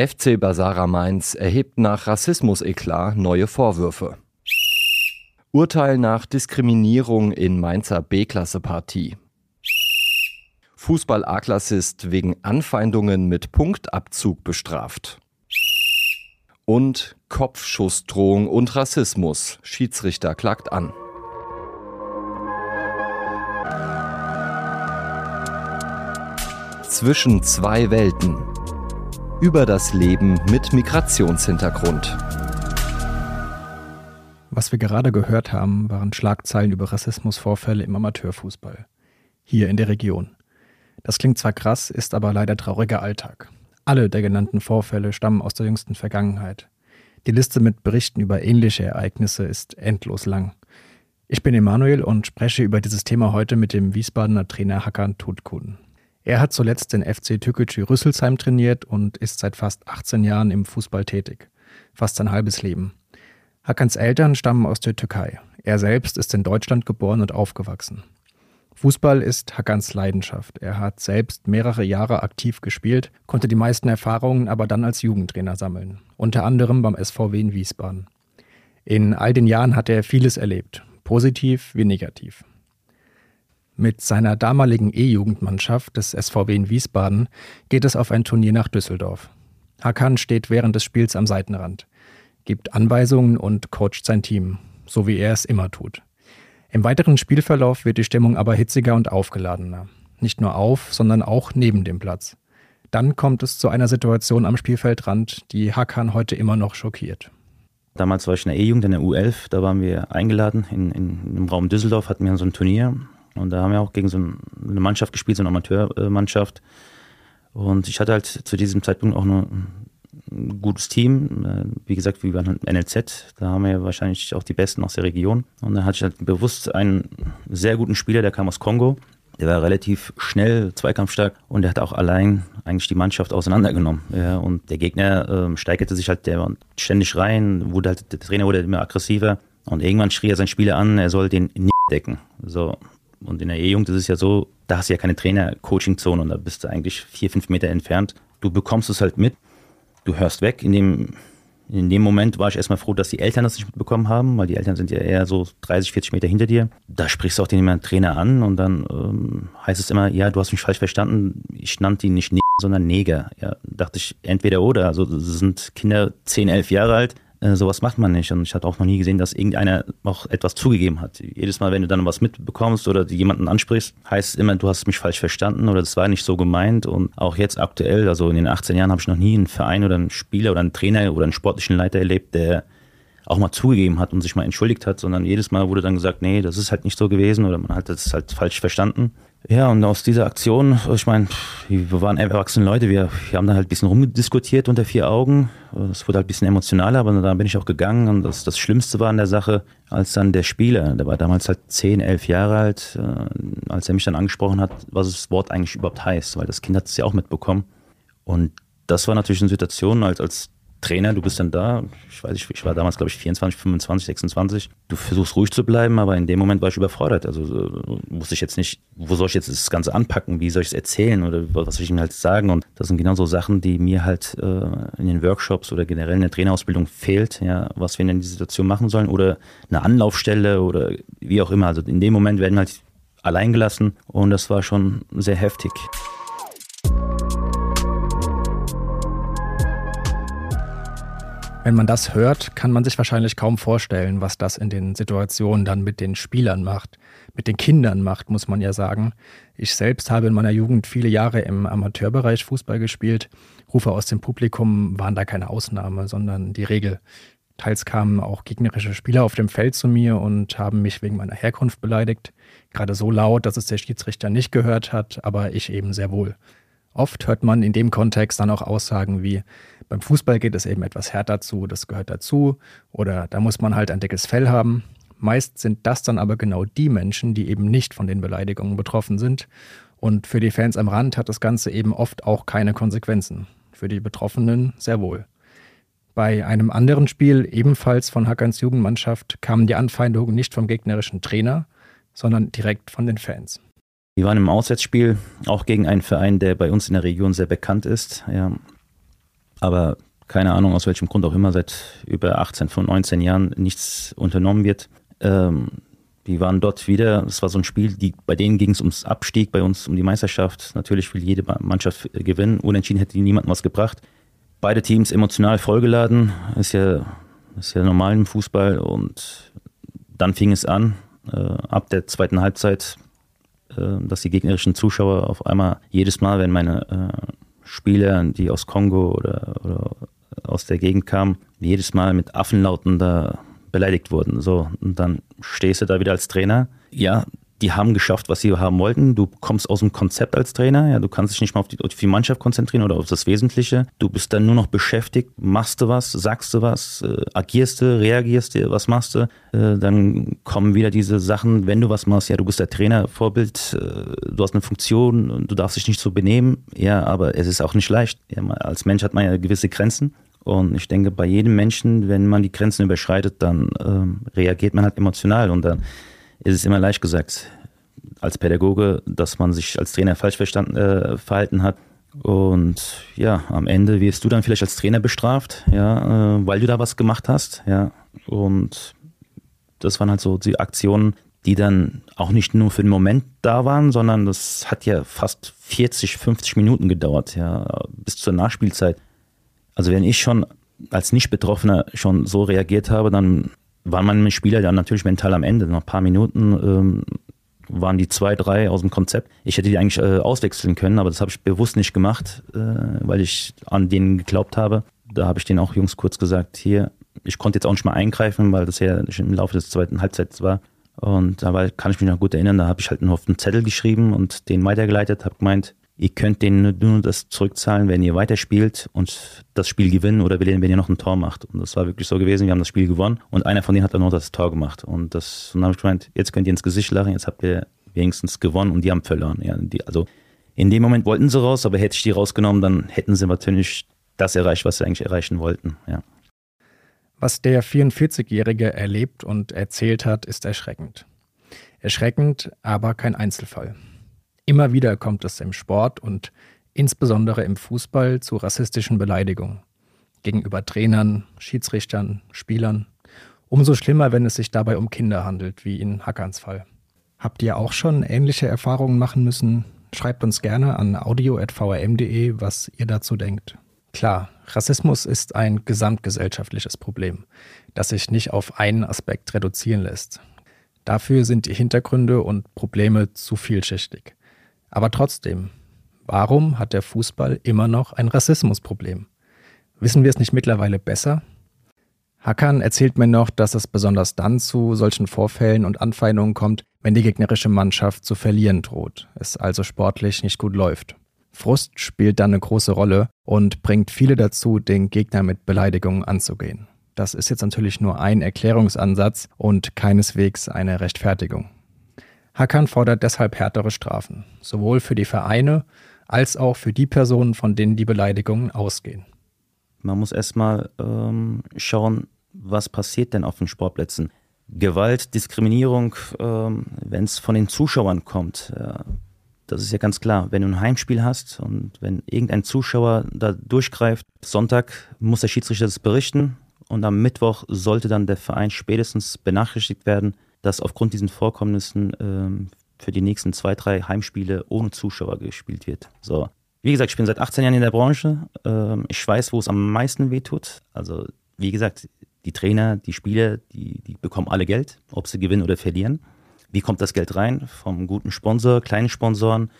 FC Basara Mainz erhebt nach Rassismus-Eklat neue Vorwürfe. Urteil nach Diskriminierung in Mainzer B-Klasse-Partie. Fußball-A-Klassist wegen Anfeindungen mit Punktabzug bestraft. Und Kopfschussdrohung und Rassismus. Schiedsrichter klagt an. Zwischen zwei Welten. Über das Leben mit Migrationshintergrund. Was wir gerade gehört haben, waren Schlagzeilen über Rassismusvorfälle im Amateurfußball. Hier in der Region. Das klingt zwar krass, ist aber leider trauriger Alltag. Alle der genannten Vorfälle stammen aus der jüngsten Vergangenheit. Die Liste mit Berichten über ähnliche Ereignisse ist endlos lang. Ich bin Emanuel und spreche über dieses Thema heute mit dem Wiesbadener Trainer Hakan Tutkun. Er hat zuletzt den FC Türkgücü Rüsselsheim trainiert und ist seit fast 18 Jahren im Fußball tätig. Fast sein halbes Leben. Hakans Eltern stammen aus der Türkei. Er selbst ist in Deutschland geboren und aufgewachsen. Fußball ist Hakans Leidenschaft. Er hat selbst mehrere Jahre aktiv gespielt, konnte die meisten Erfahrungen aber dann als Jugendtrainer sammeln, unter anderem beim SVW in Wiesbaden. In all den Jahren hat er vieles erlebt, positiv wie negativ. Mit seiner damaligen E-Jugendmannschaft des SVW in Wiesbaden geht es auf ein Turnier nach Düsseldorf. Hakan steht während des Spiels am Seitenrand gibt Anweisungen und coacht sein Team, so wie er es immer tut. Im weiteren Spielverlauf wird die Stimmung aber hitziger und aufgeladener. Nicht nur auf, sondern auch neben dem Platz. Dann kommt es zu einer Situation am Spielfeldrand, die Hakan heute immer noch schockiert. Damals war ich in der E-Jugend, in der U11, da waren wir eingeladen in, in, im Raum Düsseldorf, hatten wir so ein Turnier und da haben wir auch gegen so eine Mannschaft gespielt, so eine Amateurmannschaft. Und ich hatte halt zu diesem Zeitpunkt auch nur ein gutes Team. Äh, wie gesagt, wie beim NLZ, da haben wir ja wahrscheinlich auch die Besten aus der Region. Und dann hatte ich halt bewusst einen sehr guten Spieler, der kam aus Kongo. Der war relativ schnell, zweikampfstark und der hat auch allein eigentlich die Mannschaft auseinandergenommen. Ja, und der Gegner ähm, steigerte sich halt der ständig rein, wurde halt, der Trainer wurde immer aggressiver und irgendwann schrie er seinen Spieler an, er soll den nie decken. So. Und in der E-Jugend ist es ja so, da hast du ja keine Trainer-Coaching-Zone und da bist du eigentlich vier, fünf Meter entfernt. Du bekommst es halt mit du hörst weg. In dem, in dem Moment war ich erstmal froh, dass die Eltern das nicht mitbekommen haben, weil die Eltern sind ja eher so 30, 40 Meter hinter dir. Da sprichst du auch den Trainer an und dann ähm, heißt es immer, ja, du hast mich falsch verstanden. Ich nannte ihn nicht Neger, sondern Neger. Ja, dachte ich, entweder oder. Also sind Kinder 10, 11 Jahre alt äh, sowas macht man nicht. Und ich hatte auch noch nie gesehen, dass irgendeiner auch etwas zugegeben hat. Jedes Mal, wenn du dann was mitbekommst oder jemanden ansprichst, heißt es immer, du hast mich falsch verstanden oder das war nicht so gemeint. Und auch jetzt aktuell, also in den 18 Jahren, habe ich noch nie einen Verein oder einen Spieler oder einen Trainer oder einen sportlichen Leiter erlebt, der auch mal zugegeben hat und sich mal entschuldigt hat, sondern jedes Mal wurde dann gesagt, nee, das ist halt nicht so gewesen oder man hat das halt falsch verstanden. Ja, und aus dieser Aktion, ich meine, wir waren erwachsene Leute, wir, wir haben da halt ein bisschen rumdiskutiert unter vier Augen. Das wurde halt ein bisschen emotionaler, aber dann bin ich auch gegangen und das, das Schlimmste war an der Sache, als dann der Spieler, der war damals halt zehn, elf Jahre alt, äh, als er mich dann angesprochen hat, was das Wort eigentlich überhaupt heißt, weil das Kind hat es ja auch mitbekommen. Und das war natürlich eine Situation, als, als Trainer, du bist dann da, ich weiß nicht, ich war damals, glaube ich, 24, 25, 26. Du versuchst ruhig zu bleiben, aber in dem Moment war ich überfordert. Also wusste ich jetzt nicht, wo soll ich jetzt das Ganze anpacken, wie soll ich es erzählen oder was soll ich mir halt sagen. Und das sind genau so Sachen, die mir halt äh, in den Workshops oder generell in der Trainerausbildung fehlt, ja, was wir in dieser Situation machen sollen oder eine Anlaufstelle oder wie auch immer. Also in dem Moment werden wir halt allein gelassen und das war schon sehr heftig. Wenn man das hört, kann man sich wahrscheinlich kaum vorstellen, was das in den Situationen dann mit den Spielern macht, mit den Kindern macht, muss man ja sagen. Ich selbst habe in meiner Jugend viele Jahre im Amateurbereich Fußball gespielt. Rufe aus dem Publikum waren da keine Ausnahme, sondern die Regel. Teils kamen auch gegnerische Spieler auf dem Feld zu mir und haben mich wegen meiner Herkunft beleidigt. Gerade so laut, dass es der Schiedsrichter nicht gehört hat, aber ich eben sehr wohl. Oft hört man in dem Kontext dann auch Aussagen wie, beim Fußball geht es eben etwas härter zu, das gehört dazu, oder da muss man halt ein dickes Fell haben. Meist sind das dann aber genau die Menschen, die eben nicht von den Beleidigungen betroffen sind. Und für die Fans am Rand hat das Ganze eben oft auch keine Konsequenzen. Für die Betroffenen sehr wohl. Bei einem anderen Spiel, ebenfalls von Hackerns Jugendmannschaft, kamen die Anfeindungen nicht vom gegnerischen Trainer, sondern direkt von den Fans. Wir waren im Auswärtsspiel auch gegen einen Verein, der bei uns in der Region sehr bekannt ist. Ja, aber keine Ahnung, aus welchem Grund auch immer, seit über 18, von 19 Jahren nichts unternommen wird. Ähm, die waren dort wieder, es war so ein Spiel, die, bei denen ging es ums Abstieg, bei uns um die Meisterschaft. Natürlich will jede Mannschaft gewinnen. Unentschieden hätte niemandem was gebracht. Beide Teams emotional vollgeladen, ist ja, ist ja normal im Fußball. Und dann fing es an, äh, ab der zweiten Halbzeit, äh, dass die gegnerischen Zuschauer auf einmal jedes Mal, wenn meine äh, Spieler, die aus Kongo oder, oder aus der Gegend kamen, jedes Mal mit Affenlauten da beleidigt wurden. So, und dann stehst du da wieder als Trainer. Ja, die haben geschafft, was sie haben wollten. Du kommst aus dem Konzept als Trainer. Ja, du kannst dich nicht mal auf die, auf die Mannschaft konzentrieren oder auf das Wesentliche. Du bist dann nur noch beschäftigt. Machst du was? Sagst du was? Äh, agierst du? Reagierst du? Was machst du? Äh, dann kommen wieder diese Sachen, wenn du was machst. Ja, du bist der Trainer, Vorbild. Äh, du hast eine Funktion du darfst dich nicht so benehmen. Ja, aber es ist auch nicht leicht. Ja, als Mensch hat man ja gewisse Grenzen. Und ich denke, bei jedem Menschen, wenn man die Grenzen überschreitet, dann ähm, reagiert man halt emotional. Und dann ist es immer leicht gesagt, als Pädagoge, dass man sich als Trainer falsch verstanden, äh, verhalten hat. Und ja, am Ende wirst du dann vielleicht als Trainer bestraft, ja, äh, weil du da was gemacht hast, ja. Und das waren halt so die Aktionen, die dann auch nicht nur für den Moment da waren, sondern das hat ja fast 40, 50 Minuten gedauert, ja, bis zur Nachspielzeit. Also wenn ich schon als Nicht-Betroffener schon so reagiert habe, dann waren meine Spieler dann natürlich mental am Ende. Nach ein paar Minuten ähm, waren die zwei, drei aus dem Konzept. Ich hätte die eigentlich äh, auswechseln können, aber das habe ich bewusst nicht gemacht, äh, weil ich an denen geglaubt habe. Da habe ich denen auch Jungs kurz gesagt, hier, ich konnte jetzt auch nicht mal eingreifen, weil das ja im Laufe des zweiten Halbzeits war. Und dabei kann ich mich noch gut erinnern, da habe ich halt auf einen Zettel geschrieben und den weitergeleitet, habe gemeint, Ihr könnt denen nur das zurückzahlen, wenn ihr weiterspielt und das Spiel gewinnen oder wenn ihr noch ein Tor macht. Und das war wirklich so gewesen. Wir haben das Spiel gewonnen und einer von denen hat dann noch das Tor gemacht. Und das, und dann habe ich gemeint, jetzt könnt ihr ins Gesicht lachen, jetzt habt ihr wenigstens gewonnen und die haben verloren. Ja, die, also in dem Moment wollten sie raus, aber hätte ich die rausgenommen, dann hätten sie natürlich das erreicht, was sie eigentlich erreichen wollten. Ja. Was der 44-Jährige erlebt und erzählt hat, ist erschreckend. Erschreckend, aber kein Einzelfall. Immer wieder kommt es im Sport und insbesondere im Fußball zu rassistischen Beleidigungen gegenüber Trainern, Schiedsrichtern, Spielern. Umso schlimmer, wenn es sich dabei um Kinder handelt, wie in Hackerns Fall. Habt ihr auch schon ähnliche Erfahrungen machen müssen? Schreibt uns gerne an audio.vrm.de, was ihr dazu denkt. Klar, Rassismus ist ein gesamtgesellschaftliches Problem, das sich nicht auf einen Aspekt reduzieren lässt. Dafür sind die Hintergründe und Probleme zu vielschichtig. Aber trotzdem, warum hat der Fußball immer noch ein Rassismusproblem? Wissen wir es nicht mittlerweile besser? Hakan erzählt mir noch, dass es besonders dann zu solchen Vorfällen und Anfeindungen kommt, wenn die gegnerische Mannschaft zu verlieren droht, es also sportlich nicht gut läuft. Frust spielt dann eine große Rolle und bringt viele dazu, den Gegner mit Beleidigungen anzugehen. Das ist jetzt natürlich nur ein Erklärungsansatz und keineswegs eine Rechtfertigung. Hackern fordert deshalb härtere Strafen, sowohl für die Vereine als auch für die Personen, von denen die Beleidigungen ausgehen. Man muss erstmal ähm, schauen, was passiert denn auf den Sportplätzen. Gewalt, Diskriminierung, ähm, wenn es von den Zuschauern kommt, ja, das ist ja ganz klar. Wenn du ein Heimspiel hast und wenn irgendein Zuschauer da durchgreift, Sonntag muss der Schiedsrichter das berichten und am Mittwoch sollte dann der Verein spätestens benachrichtigt werden, dass aufgrund diesen Vorkommnissen ähm, für die nächsten zwei, drei Heimspiele ohne Zuschauer gespielt wird. So. Wie gesagt, ich bin seit 18 Jahren in der Branche. Ähm, ich weiß, wo es am meisten wehtut. Also, wie gesagt, die Trainer, die Spieler, die, die bekommen alle Geld, ob sie gewinnen oder verlieren. Wie kommt das Geld rein? Vom guten Sponsor, kleinen Sponsoren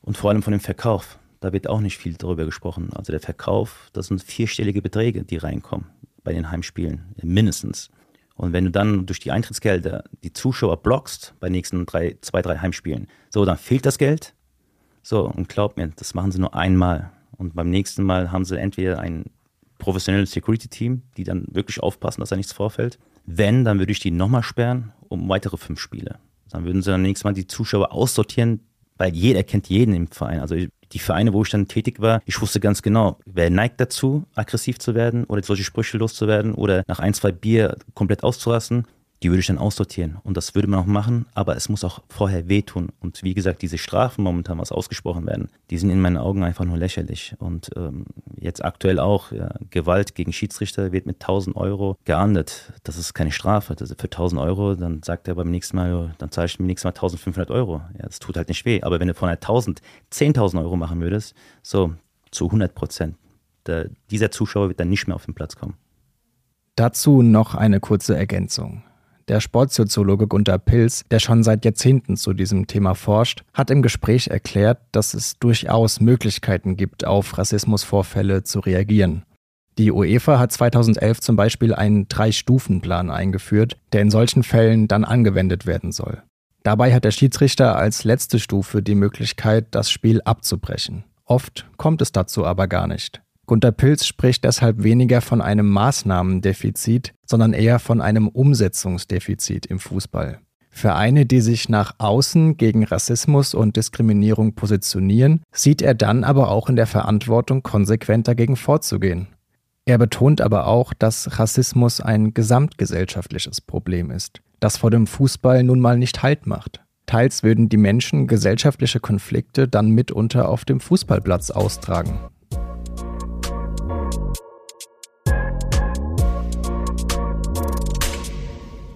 und vor allem von dem Verkauf. Da wird auch nicht viel darüber gesprochen. Also der Verkauf, das sind vierstellige Beträge, die reinkommen bei den Heimspielen, mindestens. Und wenn du dann durch die Eintrittsgelder die Zuschauer blockst bei nächsten drei, zwei, drei Heimspielen, so, dann fehlt das Geld. So, und glaub mir, das machen sie nur einmal. Und beim nächsten Mal haben sie entweder ein professionelles Security-Team, die dann wirklich aufpassen, dass da nichts vorfällt. Wenn, dann würde ich die nochmal sperren um weitere fünf Spiele. Dann würden sie dann nächstes Mal die Zuschauer aussortieren, weil jeder kennt jeden im Verein. Also die Vereine, wo ich dann tätig war, ich wusste ganz genau, wer neigt dazu, aggressiv zu werden oder solche Sprüche loszuwerden oder nach ein, zwei Bier komplett auszurasten. die würde ich dann aussortieren. Und das würde man auch machen, aber es muss auch vorher wehtun. Und wie gesagt, diese Strafen momentan, was ausgesprochen werden, die sind in meinen Augen einfach nur lächerlich. Und ähm, jetzt aktuell auch, ja, Gewalt gegen Schiedsrichter wird mit 1000 Euro geahndet. Das ist keine Strafe. Das für 1000 Euro, dann sagt er beim nächsten Mal, dann zahle ich beim nächsten Mal 1500 Euro. Ja, das tut halt nicht weh. Aber wenn du von 1000 10.000 Euro machen würdest, so zu 100 Prozent, dieser Zuschauer wird dann nicht mehr auf den Platz kommen. Dazu noch eine kurze Ergänzung. Der Sportsoziologe Gunter Pilz, der schon seit Jahrzehnten zu diesem Thema forscht, hat im Gespräch erklärt, dass es durchaus Möglichkeiten gibt, auf Rassismusvorfälle zu reagieren. Die UEFA hat 2011 zum Beispiel einen Drei-Stufen-Plan eingeführt, der in solchen Fällen dann angewendet werden soll. Dabei hat der Schiedsrichter als letzte Stufe die Möglichkeit, das Spiel abzubrechen. Oft kommt es dazu aber gar nicht. Gunter Pilz spricht deshalb weniger von einem Maßnahmendefizit, sondern eher von einem Umsetzungsdefizit im Fußball. Vereine, die sich nach außen gegen Rassismus und Diskriminierung positionieren, sieht er dann aber auch in der Verantwortung, konsequent dagegen vorzugehen. Er betont aber auch, dass Rassismus ein gesamtgesellschaftliches Problem ist, das vor dem Fußball nun mal nicht Halt macht. Teils würden die Menschen gesellschaftliche Konflikte dann mitunter auf dem Fußballplatz austragen.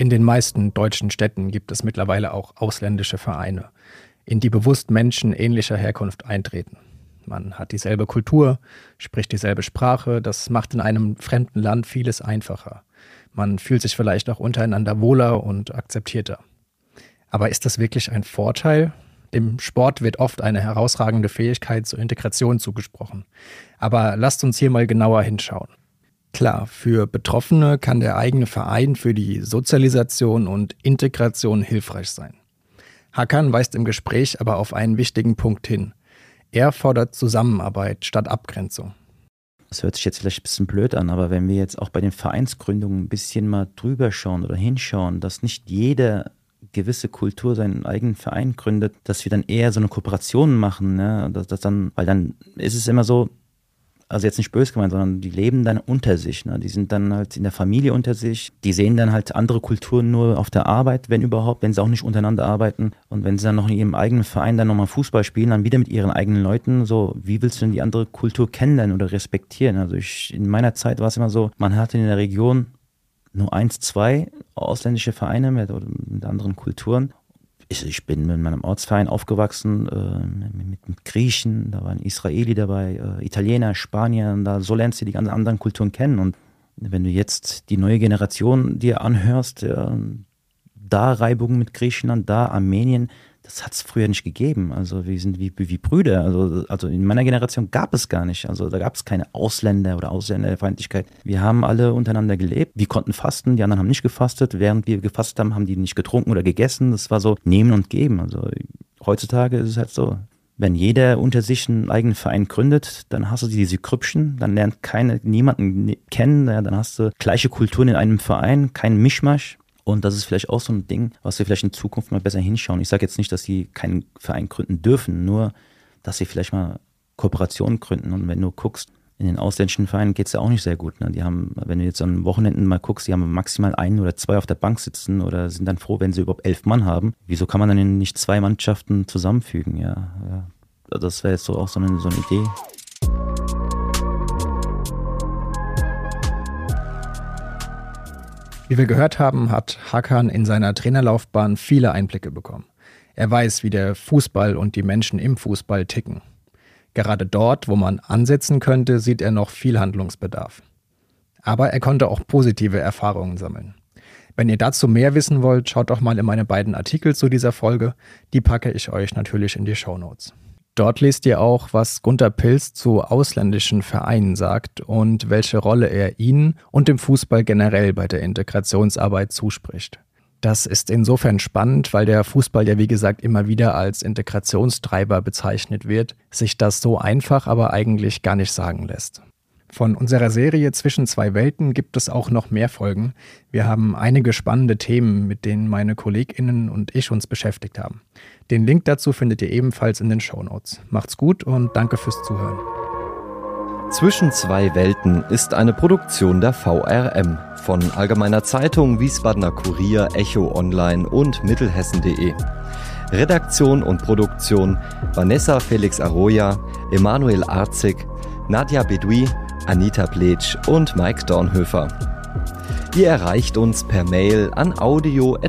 In den meisten deutschen Städten gibt es mittlerweile auch ausländische Vereine, in die bewusst Menschen ähnlicher Herkunft eintreten. Man hat dieselbe Kultur, spricht dieselbe Sprache, das macht in einem fremden Land vieles einfacher. Man fühlt sich vielleicht auch untereinander wohler und akzeptierter. Aber ist das wirklich ein Vorteil? Dem Sport wird oft eine herausragende Fähigkeit zur Integration zugesprochen. Aber lasst uns hier mal genauer hinschauen. Klar, für Betroffene kann der eigene Verein für die Sozialisation und Integration hilfreich sein. Hakan weist im Gespräch aber auf einen wichtigen Punkt hin. Er fordert Zusammenarbeit statt Abgrenzung. Das hört sich jetzt vielleicht ein bisschen blöd an, aber wenn wir jetzt auch bei den Vereinsgründungen ein bisschen mal drüber schauen oder hinschauen, dass nicht jede gewisse Kultur seinen eigenen Verein gründet, dass wir dann eher so eine Kooperation machen, ne? dass, dass dann, weil dann ist es immer so, also jetzt nicht böse gemeint, sondern die leben dann unter sich. Ne? Die sind dann halt in der Familie unter sich. Die sehen dann halt andere Kulturen nur auf der Arbeit, wenn überhaupt, wenn sie auch nicht untereinander arbeiten. Und wenn sie dann noch in ihrem eigenen Verein dann nochmal Fußball spielen, dann wieder mit ihren eigenen Leuten, so, wie willst du denn die andere Kultur kennenlernen oder respektieren? Also ich, in meiner Zeit war es immer so, man hatte in der Region nur eins, zwei ausländische Vereine mit, mit anderen Kulturen ich, ich bin in meinem Ortsverein aufgewachsen äh, mit, mit, Griechen, da waren Israeli dabei, äh, Italiener, Spanier, da so lernst du die ganzen anderen Kulturen kennen. Und wenn du jetzt die neue Generation dir anhörst, ja, da Reibungen mit Griechenland, da Armenien, das hat es früher nicht gegeben. Also wir sind wie, wie Brüder. Also, also in meiner Generation gab es gar nicht. Also da gab es keine Ausländer oder Ausländerfeindlichkeit. Wir haben alle untereinander gelebt. Wir konnten fasten, die anderen haben nicht gefastet. Während wir gefastet haben, haben die nicht getrunken oder gegessen. Das war so nehmen und geben. Also heutzutage ist es halt so. Wenn jeder unter sich einen eigenen Verein gründet, dann hast du diese Krüppchen, dann lernt keine, niemanden kennen, dann hast du gleiche Kulturen in einem Verein, kein Mischmasch. Und das ist vielleicht auch so ein Ding, was wir vielleicht in Zukunft mal besser hinschauen. Ich sage jetzt nicht, dass sie keinen Verein gründen dürfen, nur, dass sie vielleicht mal Kooperationen gründen. Und wenn du guckst, in den ausländischen Vereinen geht es ja auch nicht sehr gut. Ne? Die haben, wenn du jetzt an Wochenenden mal guckst, die haben maximal einen oder zwei auf der Bank sitzen oder sind dann froh, wenn sie überhaupt elf Mann haben. Wieso kann man dann nicht zwei Mannschaften zusammenfügen? Ja, ja. das wäre jetzt so auch so eine, so eine Idee. Wie wir gehört haben, hat Hakan in seiner Trainerlaufbahn viele Einblicke bekommen. Er weiß, wie der Fußball und die Menschen im Fußball ticken. Gerade dort, wo man ansetzen könnte, sieht er noch viel Handlungsbedarf. Aber er konnte auch positive Erfahrungen sammeln. Wenn ihr dazu mehr wissen wollt, schaut doch mal in meine beiden Artikel zu dieser Folge. Die packe ich euch natürlich in die Show Notes. Dort lest ihr auch, was Gunter Pilz zu ausländischen Vereinen sagt und welche Rolle er ihnen und dem Fußball generell bei der Integrationsarbeit zuspricht. Das ist insofern spannend, weil der Fußball ja wie gesagt immer wieder als Integrationstreiber bezeichnet wird, sich das so einfach aber eigentlich gar nicht sagen lässt. Von unserer Serie Zwischen zwei Welten gibt es auch noch mehr Folgen. Wir haben einige spannende Themen, mit denen meine Kolleginnen und ich uns beschäftigt haben. Den Link dazu findet ihr ebenfalls in den Show Notes. Macht's gut und danke fürs Zuhören. Zwischen zwei Welten ist eine Produktion der VRM von Allgemeiner Zeitung, Wiesbadener Kurier, Echo Online und Mittelhessen.de. Redaktion und Produktion Vanessa Felix Arroya, Emanuel Arzig, Nadja Bedui Anita Pletsch und Mike Dornhöfer. Ihr erreicht uns per Mail an audio.vrm.de.